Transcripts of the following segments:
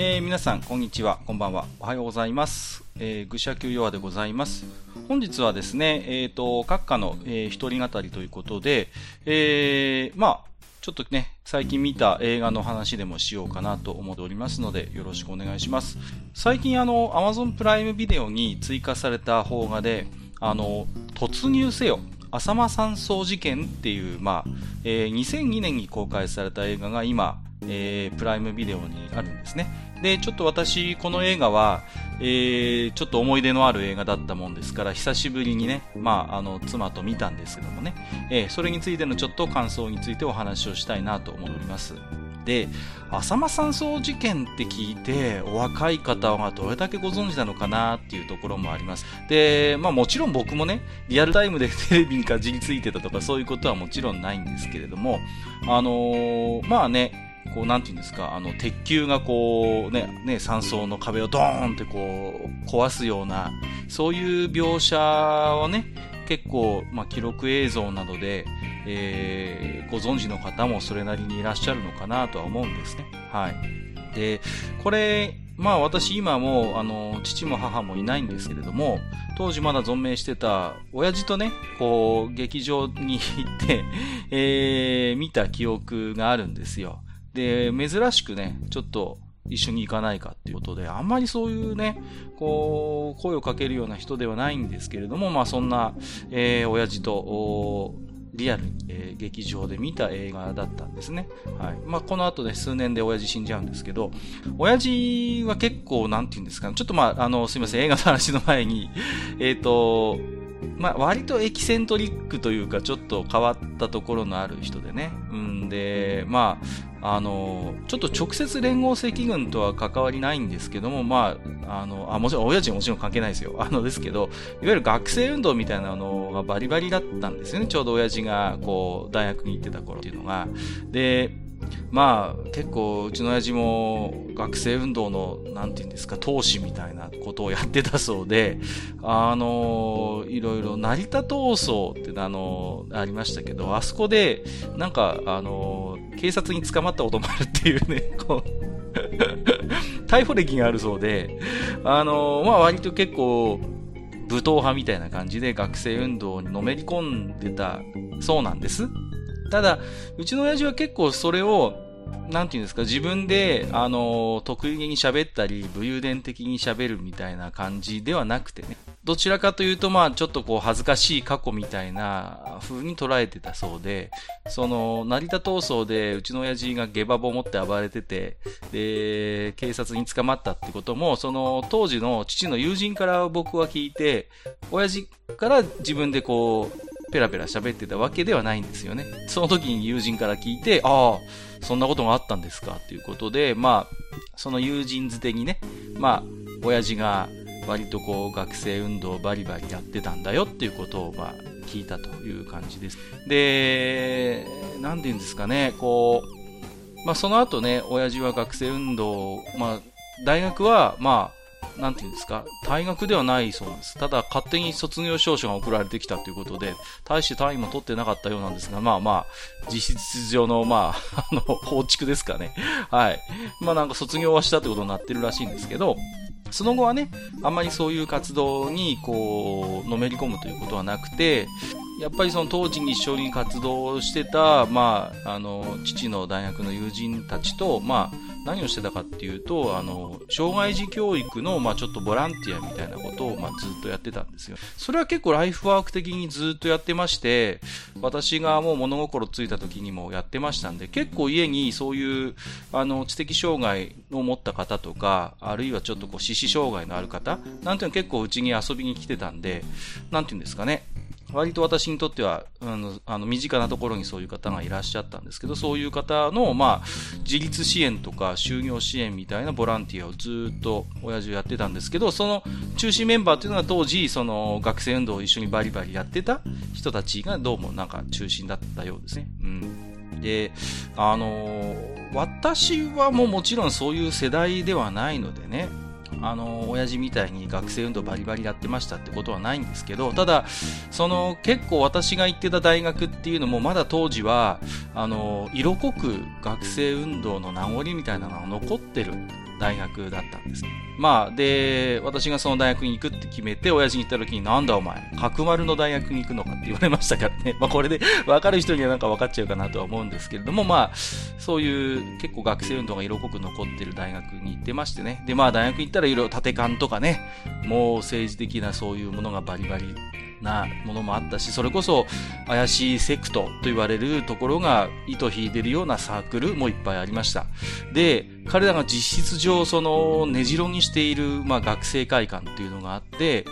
えー、皆さん、こんにちは、こんばんは、おはようございます。えー、愚者級ヨアでございます。本日はですね、えっ、ー、と、閣下の、えー、一人語りということで、えー、まあ、ちょっとね、最近見た映画の話でもしようかなと思っておりますので、よろしくお願いします。最近あの、Amazon プライムビデオに追加された邦画で、あの、突入せよ。浅間山荘事件っていう、まあ、えー、2002年に公開された映画が今、えー、プライムビデオにあるんですね。で、ちょっと私、この映画は、えー、ちょっと思い出のある映画だったもんですから、久しぶりにね、まあ、あの、妻と見たんですけどもね、えー、それについてのちょっと感想についてお話をしたいなと思います。で、浅間山荘事件って聞いて、お若い方がどれだけご存知なのかなっていうところもあります。で、まあもちろん僕もね、リアルタイムで テレビにかじりついてたとかそういうことはもちろんないんですけれども、あのー、まあね、こう、なんていうんですか、あの、鉄球がこう、ね、ね、山荘の壁をドーンってこう、壊すような、そういう描写をね、結構、まあ、記録映像などで、えー、ご存知の方もそれなりにいらっしゃるのかなとは思うんですね。はい。で、これ、まあ私今も、あの、父も母もいないんですけれども、当時まだ存命してた親父とね、こう、劇場に行ってえー、見た記憶があるんですよ。で、珍しくね、ちょっと一緒に行かないかっていうことで、あんまりそういうね、こう、声をかけるような人ではないんですけれども、まあそんな、えー、親父と、リアルに、えー、劇場で見た映画だったんですね。はい。まあ、この後ね、数年で親父死んじゃうんですけど、親父は結構、なんて言うんですかね、ちょっとまあ、あの、すいません、映画の話の前に、えっ、ー、と、まあ、割とエキセントリックというか、ちょっと変わったところのある人でね。うんで、まあ、あの、ちょっと直接連合赤軍とは関わりないんですけども、まあ、あの、あ、もちろん、親父ももちろん関係ないですよ。あの、ですけど、いわゆる学生運動みたいなのがバリバリだったんですよね。ちょうど親父が、こう、大学に行ってた頃っていうのが。で、まあ結構うちの親父も学生運動のなんていうんですか闘志みたいなことをやってたそうで あのいろいろ成田闘争ってあのありましたけどあそこでなんかあの警察に捕まったこともあるっていうね こう 逮捕歴があるそうであのまあ割と結構武闘派みたいな感じで学生運動にのめり込んでたそうなんです。ただ、うちの親父は結構それを、なんていうんですか、自分で、あの、得意げに喋ったり、武勇伝的に喋るみたいな感じではなくてね。どちらかというと、まあ、ちょっとこう、恥ずかしい過去みたいな風に捉えてたそうで、その、成田闘争で、うちの親父が下馬棒を持って暴れてて、で、警察に捕まったってことも、その、当時の父の友人から僕は聞いて、親父から自分でこう、ペラペラ喋ってたわけではないんですよね。その時に友人から聞いて、ああ、そんなことがあったんですかっていうことで、まあ、その友人づてにね、まあ、親父が割とこう学生運動バリバリやってたんだよっていうことを、まあ、聞いたという感じです。で、なんて言うんですかね、こう、まあその後ね、親父は学生運動、まあ、大学は、まあ、なんていうんですか、退学ではないそうです。ただ、勝手に卒業証書が送られてきたということで、大して単位も取ってなかったようなんですが、まあまあ、実質上の、まあ、あの、放逐ですかね。はい。まあなんか卒業はしたってことになってるらしいんですけど、その後はね、あんまりそういう活動に、こう、のめり込むということはなくて、やっぱりその当時に一緒に活動してた、まあ、あの、父の大学の友人たちと、まあ、何をしてたかっていうと、あの、障害児教育の、まあ、ちょっとボランティアみたいなことを、まあ、ずっとやってたんですよ。それは結構ライフワーク的にずっとやってまして、私がもう物心ついた時にもやってましたんで、結構家にそういう、あの、知的障害を持った方とか、あるいはちょっとこう、四肢障害のある方、なんていうの結構うちに遊びに来てたんで、なんていうんですかね。割と私にとっては、あの、あの身近なところにそういう方がいらっしゃったんですけど、そういう方の、まあ、自立支援とか就業支援みたいなボランティアをずっと親父やってたんですけど、その中心メンバーっていうのは当時、その学生運動を一緒にバリバリやってた人たちがどうもなんか中心だったようですね。うん。で、あの私はもうもちろんそういう世代ではないのでね、あの親父みたいに学生運動バリバリやってましたってことはないんですけどただその結構私が行ってた大学っていうのもまだ当時はあの色濃く学生運動の名残みたいなのが残ってる大学だったんです。まあ、で、私がその大学に行くって決めて、親父に行った時に、なんだお前、角丸の大学に行くのかって言われましたからね。まあ、これで分かる人にはなんか分かっちゃうかなとは思うんですけれども、まあ、そういう結構学生運動が色濃く残ってる大学に行ってましてね。で、まあ、大学行ったらいろいろ縦勘とかね、もう政治的なそういうものがバリバリなものもあったし、それこそ怪しいセクトと言われるところが糸引いてるようなサークルもいっぱいありました。で、彼らが実質上その根城にしている、まあ、学生会館っていうのがあって、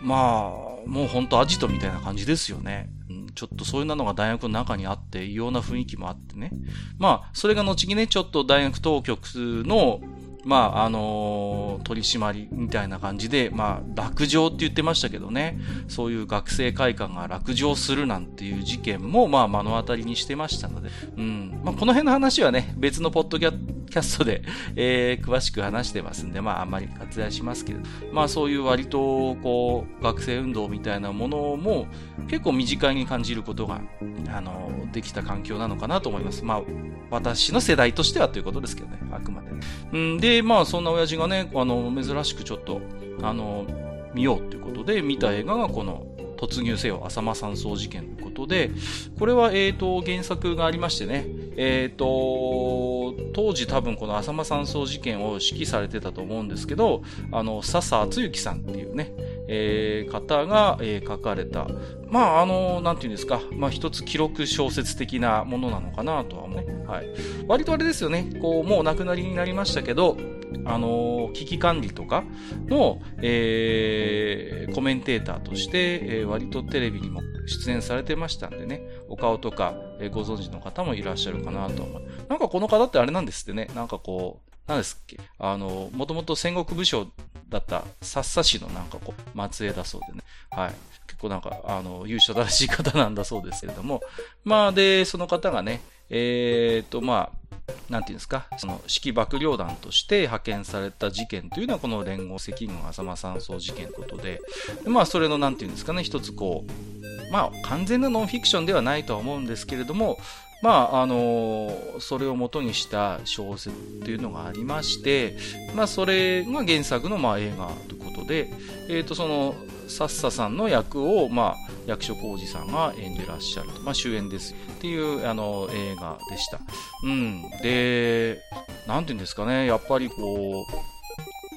まあ、もうほんとアジトみたいな感じですよね。ちょっとそういうのが大学の中にあって、異様な雰囲気もあってね。まあ、それが後にね、ちょっと大学当局の、まあ、あのー、取り締まりみたいな感じで、まあ、落城って言ってましたけどね、そういう学生会館が落城するなんていう事件も、まあ、目の当たりにしてましたので、うん。まあ、この辺の話はね、別のポッドキャストで、えー、詳しく話してますんで、まあ、あんまり割愛しますけど、まあ、そういう割と、こう、学生運動みたいなものも、結構身近に感じることが、あのー、できた環境なのかなと思います。まあ、私の世代としてはということですけどね、あくまで。うん、で、まあ、そんな親父がね、あの、珍しくちょっと、あの、見ようということで、見た映画がこの、突入せよ浅間山荘事件ということで、これは、えっ、ー、と、原作がありましてね、えっ、ー、と、当時多分この浅間山荘事件を指揮されてたと思うんですけど、あの、笹敦之さんっていうね、えー、方が、えー、書かれた、まあ、あの、なんていうんですか、まあ、一つ記録小説的なものなのかなとは思う。はい。割とあれですよね、こう、もうお亡くなりになりましたけど、あの、危機管理とかの、えー、コメンテーターとして、えー、割とテレビにも出演されてましたんでね、お顔とか、えー、ご存知の方もいらっしゃるかなと思う。なんかこの方ってあれなんですってね、なんかこう、何ですっけ？あの、もともと戦国武将だった薩佐市のなんかこう、末裔だそうでね。はい。結構なんか、あの、勇者正しい方なんだそうですけれども。まあ、で、その方がね、えー、っと、まあ、なんていうんですか、その指揮幕僚団として派遣された事件というのはこの連合赤軍浅間山荘事件ということで、まあそれのなんていうんですかね、一つこう、まあ完全なノンフィクションではないとは思うんですけれども、まあ、あのそれを元にした小説っていうのがありまして、まあ、それが原作のまあ映画ということで、えっ、ー、と、その、サッサさんの役を、まあ、役所広司さんが演じてらっしゃると。まあ、主演ですっていう、あの、映画でした。うん。で、なんていうんですかね、やっぱりこう、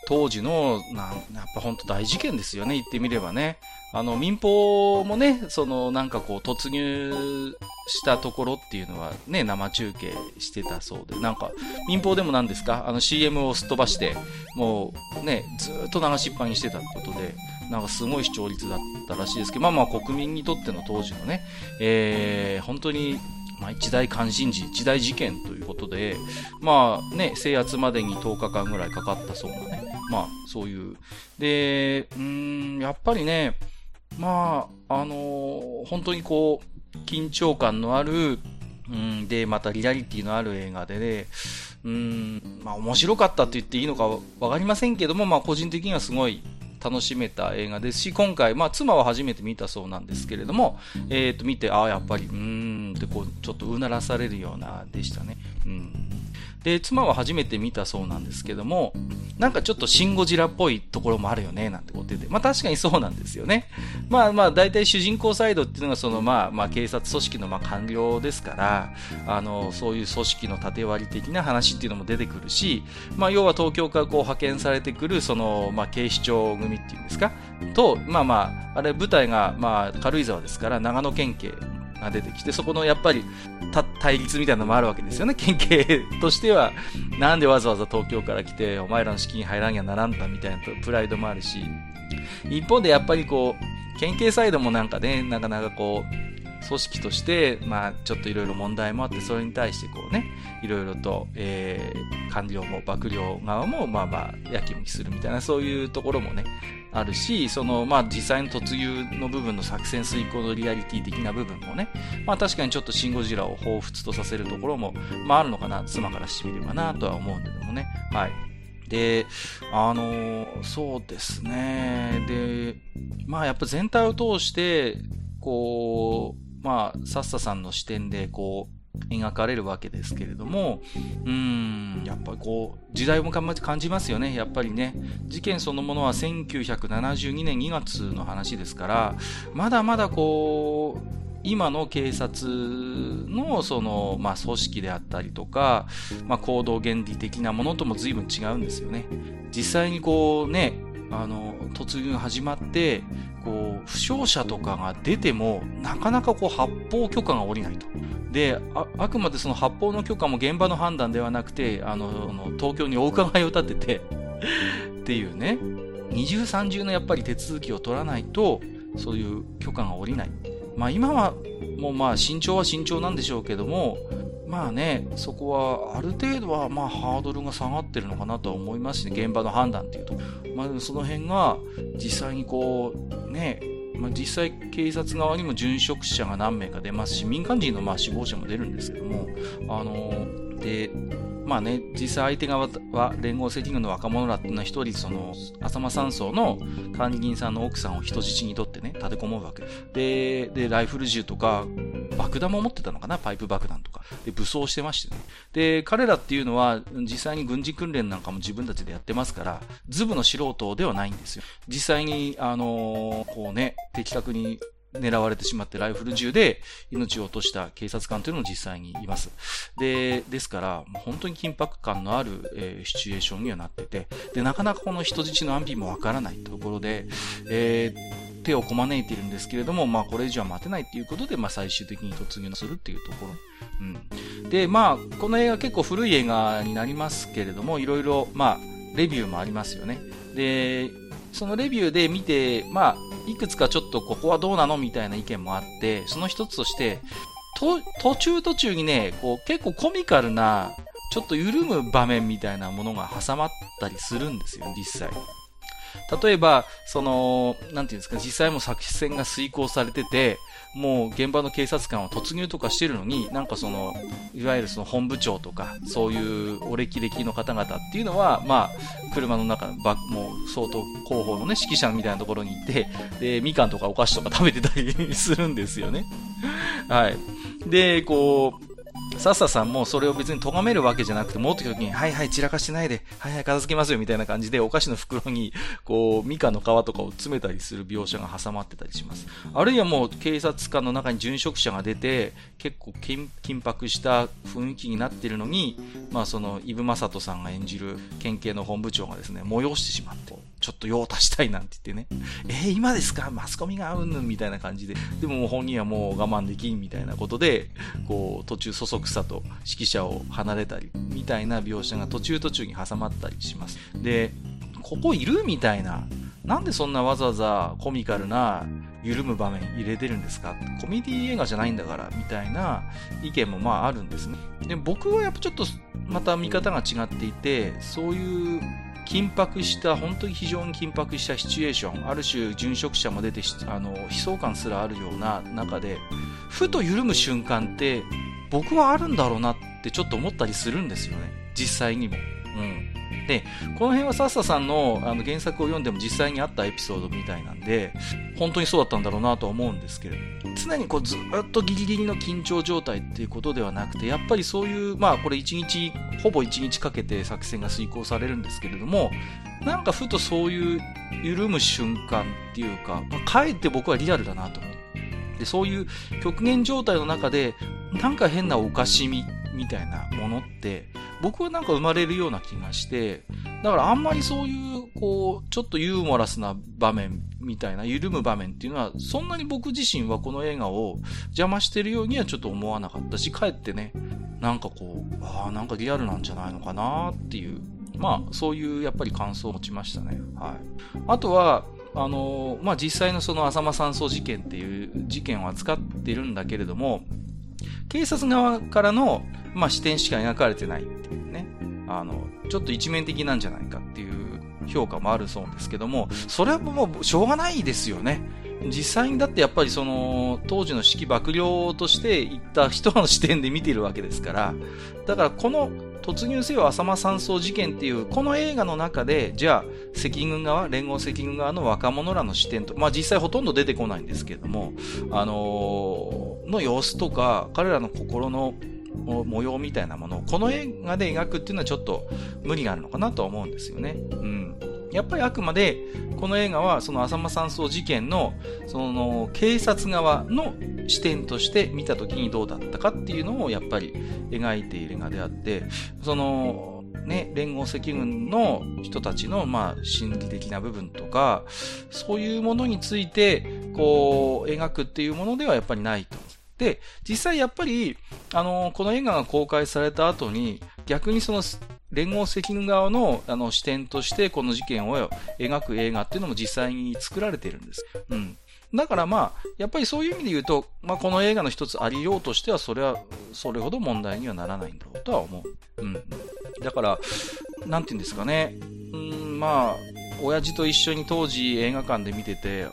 当時の、なんやっぱ本当大事件ですよね、言ってみればね。あの、民放もね、その、なんかこう、突入したところっていうのはね、生中継してたそうで、なんか、民放でも何ですか？あの CM をすっ飛ばして、もうね、ずっと流しっぱにしてたってことで、なんかすごい視聴率だったらしいですけど、まあまあ国民にとっての当時のね、えー、本当にまあ、一大関心事、一大事件ということで、まあね、制圧までに10日間ぐらいかかったそうなね、まあそういう。で、うん、やっぱりね、まあ、あのー、本当にこう、緊張感のある、うん、で、またリアリティのある映画でね、うん、まあ面白かったと言っていいのかわかりませんけども、まあ個人的にはすごい楽しめた映画ですし、今回、まあ妻は初めて見たそうなんですけれども、えっ、ー、と見て、ああ、やっぱり、うーんってこう、ちょっとうならされるようなでしたね。うん。で、妻は初めて見たそうなんですけども、なんかちょっとシンゴジラっぽいところもあるよね、なんてこと言って。まあ確かにそうなんですよね。まあまあ大体主人公サイドっていうのがそのまあまあ警察組織のまあ官僚ですから、あの、そういう組織の縦割り的な話っていうのも出てくるし、まあ要は東京からこう派遣されてくるそのまあ警視庁組っていうんですか、と、まあまあ、あれ舞台がまあ軽井沢ですから長野県警が出てきて、そこのやっぱり対立みたいなのもあるわけですよね。県警としては、なんでわざわざ東京から来て、お前らの資金入らんやならんだみたいなプライドもあるし、一方でやっぱりこう、県警サイドもなんかね、なかなかこう、組織として、まあ、ちょっといろいろ問題もあって、それに対してこうね、いろいろと、えー、官僚も幕僚側も、まあまあ、やきもきするみたいな、そういうところもね、あるし、その、まあ、実際の突入の部分の作戦遂行のリアリティ的な部分もね、まあ、確かにちょっとシン・ゴジラを彷彿とさせるところも、まあ、あるのかな、妻からしてみればな、とは思うんだけどもね。はい。で、あの、そうですね。で、まあ、やっぱ全体を通して、こう、まあ、サッサさんの視点で、こう、描かれるわけですけれども、うん、やっぱりこう、時代も感じますよね。やっぱりね、事件そのものは1972年2月の話ですから、まだまだこう、今の警察のその、まあ、組織であったりとか、まあ、行動原理的なものとも随分違うんですよね。実際にこうね、あの、突入が始まって、こう、負傷者とかが出ても、なかなかこう、発砲許可が下りないと。で、あ、あくまでその発砲の許可も現場の判断ではなくて、あの、東京にお伺いを立ててっていうね、二重三重のやっぱり手続きを取らないと、そういう許可が下りない。まあ今は、もうまあ慎重は慎重なんでしょうけども、まあね、そこはある程度はまあハードルが下がってるのかなとは思いますしね、現場の判断っていうと。まあその辺が実際にこう、ね、まあ、実際警察側にも殉職者が何名か出ますし、民間人のまあ死亡者も出るんですけども、あので、まあね、実際相手側は連合赤軍の若者らっていうのは一人その、浅間山荘の管理人さんの奥さんを人質にとってね、立てこもるわけ。で、で、ライフル銃とか、爆弾も持ってたのかな？パイプ爆弾とか。で、武装してましてね。で、彼らっていうのは、実際に軍事訓練なんかも自分たちでやってますから、ズブの素人ではないんですよ。実際に、あのー、こうね、的確に狙われてしまってライフル銃で命を落とした警察官というのも実際にいます。で、ですから、本当に緊迫感のある、えー、シチュエーションにはなってて、で、なかなかこの人質の安否もわからないところで、えー、手をこまねいているんですけれども、まあこれ以上は待てないっていうことで、まあ最終的に突入するっていうところ。うん。で、まあ、この映画結構古い映画になりますけれども、いろいろ、まあ、レビューもありますよね。で、そのレビューで見て、まあ、いくつかちょっとここはどうなのみたいな意見もあって、その一つとして、途中途中にね、こう結構コミカルな、ちょっと緩む場面みたいなものが挟まったりするんですよ、実際。例えば、その、なんていうんですか、実際も作戦が遂行されてて、もう現場の警察官は突入とかしてるのに、なんかその、いわゆるその本部長とか、そういうお歴々の方々っていうのは、まあ、車の中、ばもう相当広報のね、指揮者みたいなところにいて、で、みかんとかお菓子とか食べてたり するんですよね。はい。で、こう、サッサさんもそれを別に咎めるわけじゃなくて、持ってきた時に、はいはい、散らかしてないで、はいはい、片付けますよ、みたいな感じで、お菓子の袋に、こう、ミカの皮とかを詰めたりする描写が挟まってたりします。あるいはもう、警察官の中に殉職者が出て、結構緊迫した雰囲気になってるのに、まあその、イブ・マサトさんが演じる県警の本部長がですね、催してしまって、ちょっと用を足したいなんて言ってね、えー、今ですか？マスコミがうんぬんみたいな感じで、でも本人はもう我慢できんみたいなことで、こう、途中そそくさと指揮者を離れたり、みたいな描写が途中途中に挟まったりします。で、ここいるみたいな、なんでそんなわざわざコミカルな緩む場面入れてるんですか？コメディ映画じゃないんだから、みたいな意見もまああるんですね。で僕はやっぱちょっとまた見方が違っていて、そういう緊迫した、本当に非常に緊迫したシチュエーション、ある種殉職者も出てあの、悲壮感すらあるような中で、ふと緩む瞬間って、僕はあるんだろうなってちょっと思ったりするんですよね。実際にも。うん。で、この辺はサッサさんのあの原作を読んでも実際にあったエピソードみたいなんで、本当にそうだったんだろうなとは思うんですけれども、常にこうずっとギリギリの緊張状態っていうことではなくて、やっぱりそういう、まあこれ1日、ほぼ1日かけて作戦が遂行されるんですけれども、なんかふとそういう緩む瞬間っていうか、まあ、かえって僕はリアルだなと思って、そういう極限状態の中で、なんか変なおかしみみたいなものって、僕はなんか生まれるような気がして、だからあんまりそういう、こう、ちょっとユーモラスな場面みたいな、緩む場面っていうのは、そんなに僕自身はこの映画を邪魔してるようにはちょっと思わなかったし、かえってね、なんかこう、ああ、なんかリアルなんじゃないのかなっていう、まあ、そういうやっぱり感想を持ちましたね。はい。あとは、あの、まあ、実際のその浅間山荘事件っていう事件を扱ってるんだけれども、警察側からの、まあ、視点しか描かれてないっていうね。あの、ちょっと一面的なんじゃないかっていう評価もあるそうですけども、それはもうしょうがないですよね。実際にだってやっぱりその、当時の式幕僚として行った人の視点で見てるわけですから、だからこの突入せよ浅間山荘事件っていう、この映画の中で、じゃあ、赤軍側、連合赤軍側の若者らの視点と、まあ実際ほとんど出てこないんですけれども、あのー、の様子とか、彼らの心の模様みたいなものをこの映画で描くっていうのはちょっと無理があるのかなとは思うんですよね。うん。やっぱりあくまで、この映画はその浅間山荘事件の、その警察側の視点として見た時にどうだったかっていうのをやっぱり描いている映画であって、その、ね、連合赤軍の人たちの、まあ、心理的な部分とか、そういうものについて、こう、描くっていうものではやっぱりないと。で、実際やっぱり、あの、この映画が公開された後に、逆にその、連合赤軍側のあの視点としてこの事件を描く映画っていうのも実際に作られているんです。うん。だからまあ、やっぱりそういう意味で言うと、まあこの映画の一つありようとしては、それは、それほど問題にはならないんだろうとは思う。うん。だから、なんて言うんですかね。うん、まあ、親父と一緒に当時映画館で見てて、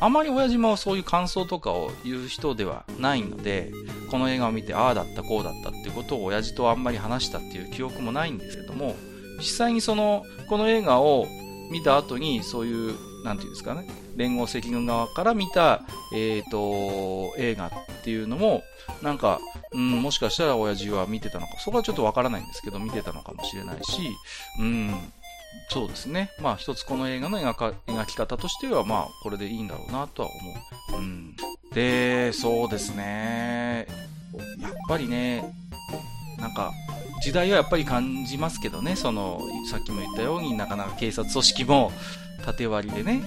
あまり親父もそういう感想とかを言う人ではないので、この映画を見て、ああだった、こうだったっていうことを親父とあんまり話したっていう記憶もないんですけども、実際にその、この映画を見た後に、そういう、なんていうんですかね、連合赤軍側から見た、えっ、ー、と、映画っていうのも、なんか、うん、もしかしたら親父は見てたのか、そこはちょっとわからないんですけど、見てたのかもしれないし、うん、そうですね。まあ一つこの映画の描か描き方としては、まあこれでいいんだろうなとは思う。うん。で、そうですね。やっぱりね、なんか、時代はやっぱり感じますけどね、その、さっきも言ったようになかなか警察組織も縦割りでね、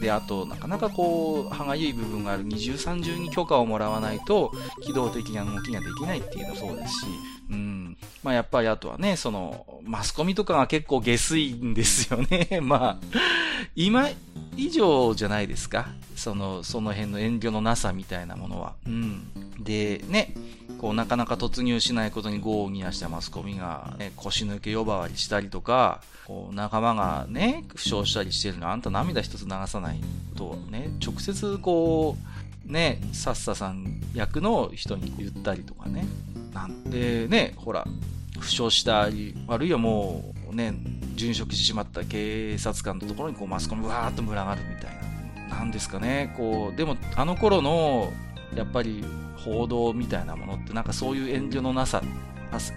で、あと、なかなかこう、歯がゆい部分がある二重三重に許可をもらわないと、機動的な動きができないっていうのもそうですし、うん。まあやっぱりあとはね、その、マスコミとかが結構下水んですよね。まあ、今以上じゃないですか。その、その辺の遠慮のなさみたいなものは。うん。で、ね、こう、なかなか突入しないことに業に出したマスコミが、ね、腰抜け呼ばわりしたりとか、こう、仲間がね、負傷したりしてるのあんた涙一つ流さないと、ね、直接こう、ね、さっささん役の人に言ったりとかね。なんでね、ほら、負傷したり、あるいはもうね、殉職してしまった警察官のところにこうマスコミわーっと群がるみたいな。なんですかね、こう、でもあの頃の、やっぱり報道みたいなものってなんかそういう遠慮のなさ、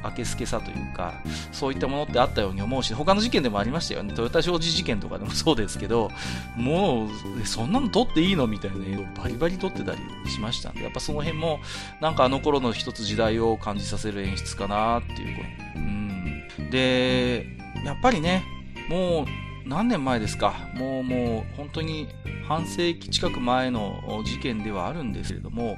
あけすけさというか、そういったものってあったように思うし、他の事件でもありましたよね。トヨタ商事事件とかでもそうですけど、もう、そんなの撮っていいのみたいな映像をバリバリ撮ってたりしましたんで、やっぱその辺も、なんかあの頃の一つ時代を感じさせる演出かなっていう。うん。で、やっぱりね、もう何年前ですか。もうもう本当に半世紀近く前の事件ではあるんですけれども、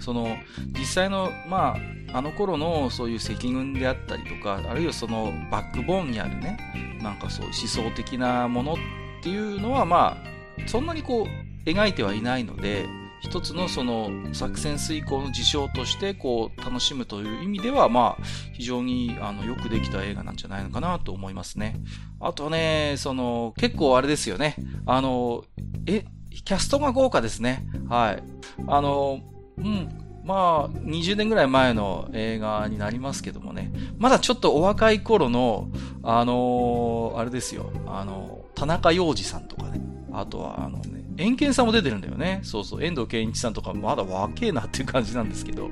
その実際の、まあ、あの頃のそういう赤軍であったりとか、あるいはそのバックボーンにあるね、なんかそう思想的なものっていうのは、まあ、そんなにこう、描いてはいないので、一つのその作戦遂行の事象としてこう楽しむという意味では、まあ、非常にあのよくできた映画なんじゃないのかなと思いますね。あとね、その、結構あれですよね。あの、え、キャストが豪華ですね。はい。あの、うん。まあ、20年ぐらい前の映画になりますけどもね、まだちょっとお若い頃の、あのー、あれですよ、あの、田中洋次さんとかね、あとは、あのね、遠見さんも出てるんだよね。そうそう、遠藤健一さんとかまだ若えなっていう感じなんですけど、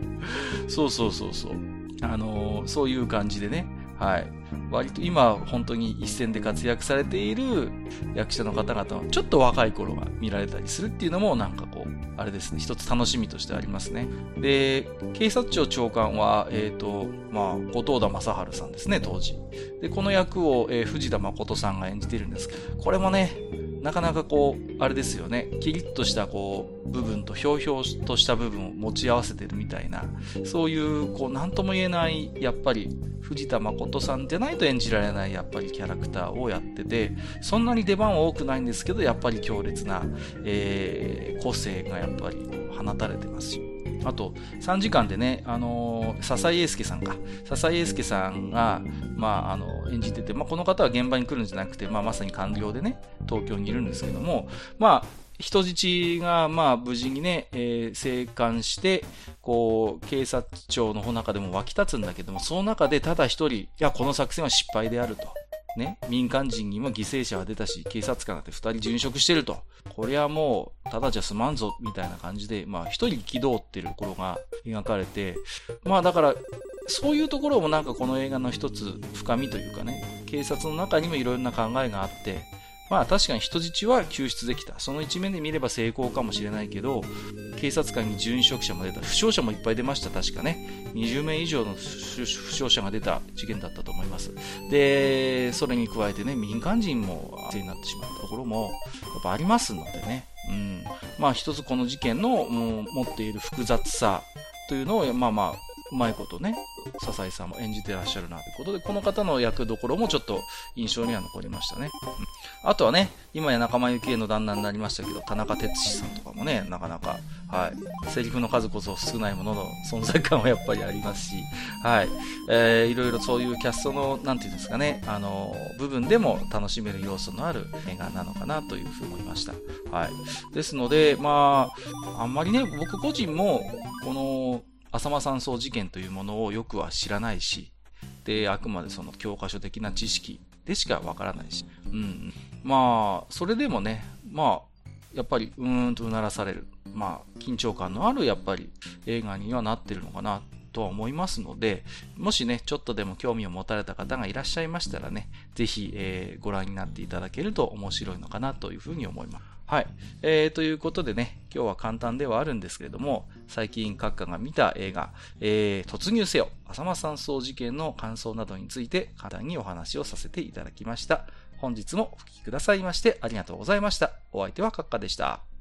そうそうそうそう。あのー、そういう感じでね、はい。割と今本当に一線で活躍されている役者の方々はちょっと若い頃が見られたりするっていうのもなんかこう、あれですね、一つ楽しみとしてありますね。で、警察庁長官は、えっ、ー、と、まあ、後藤田正治さんですね、当時。で、この役を、えー、藤田誠さんが演じているんですこれもね、なかなかこう、あれですよね、キリッとしたこう、部分とひょうひょうとした部分を持ち合わせてるみたいな、そういう、こう、なんとも言えない、やっぱり、藤田誠さんじゃないと演じられない、やっぱりキャラクターをやってて、そんなに出番は多くないんですけど、やっぱり強烈な、えー、個性がやっぱり放たれてますし。あと、3時間でね、あのー、笹井英介さんか。笹井英介さんが、まあ、あの、演じてて、まあ、この方は現場に来るんじゃなくて、まあ、まさに官僚でね、東京にいるんですけども、まあ、人質が、まあ、無事にね、えー、生還して、こう、警察庁の中でも湧き立つんだけども、その中でただ一人、いや、この作戦は失敗であると。ね、民間人にも犠牲者は出たし、警察官だって二人殉職してると。これはもう、ただじゃ済まんぞ、みたいな感じで、まあ一人憤ってる頃が描かれて、まあだから、そういうところもなんかこの映画の一つ深みというかね、警察の中にもいろんな考えがあって、まあ確かに人質は救出できた。その一面で見れば成功かもしれないけど、警察官に殉職者も出た。負傷者もいっぱい出ました、確かね。20名以上の負傷者が出た事件だったと思います。で、それに加えてね、民間人も犠牲になってしまったところも、やっぱありますのでね。うん。まあ一つこの事件の持っている複雑さというのを、まあまあ、うまいことね、笹井さんも演じてらっしゃるなということで、この方の役どころもちょっと印象には残りましたね。うん、あとはね、今や仲間由紀恵の旦那になりましたけど、田中哲司さんとかもね、なかなか、はい、セリフの数こそ少ないものの存在感はやっぱりありますし、はい、えー、いろいろそういうキャストの、なんていうんですかね、あの、部分でも楽しめる要素のある映画なのかなというふうに思いました。はい。ですので、まあ、あんまりね、僕個人も、この、浅間山荘事件というものをよくは知らないし、で、あくまでその教科書的な知識でしかわからないし、うん。まあ、それでもね、まあ、やっぱりうーんとうならされる、まあ、緊張感のあるやっぱり映画にはなってるのかなとは思いますので、もしね、ちょっとでも興味を持たれた方がいらっしゃいましたらね、ぜひ、えー、ご覧になっていただけると面白いのかなというふうに思います。はい。えー、ということでね、今日は簡単ではあるんですけれども、最近閣下が見た映画、えー、突入せよ、浅間山荘事件の感想などについて簡単にお話をさせていただきました。本日もお聴きくださいましてありがとうございました。お相手は閣下でした。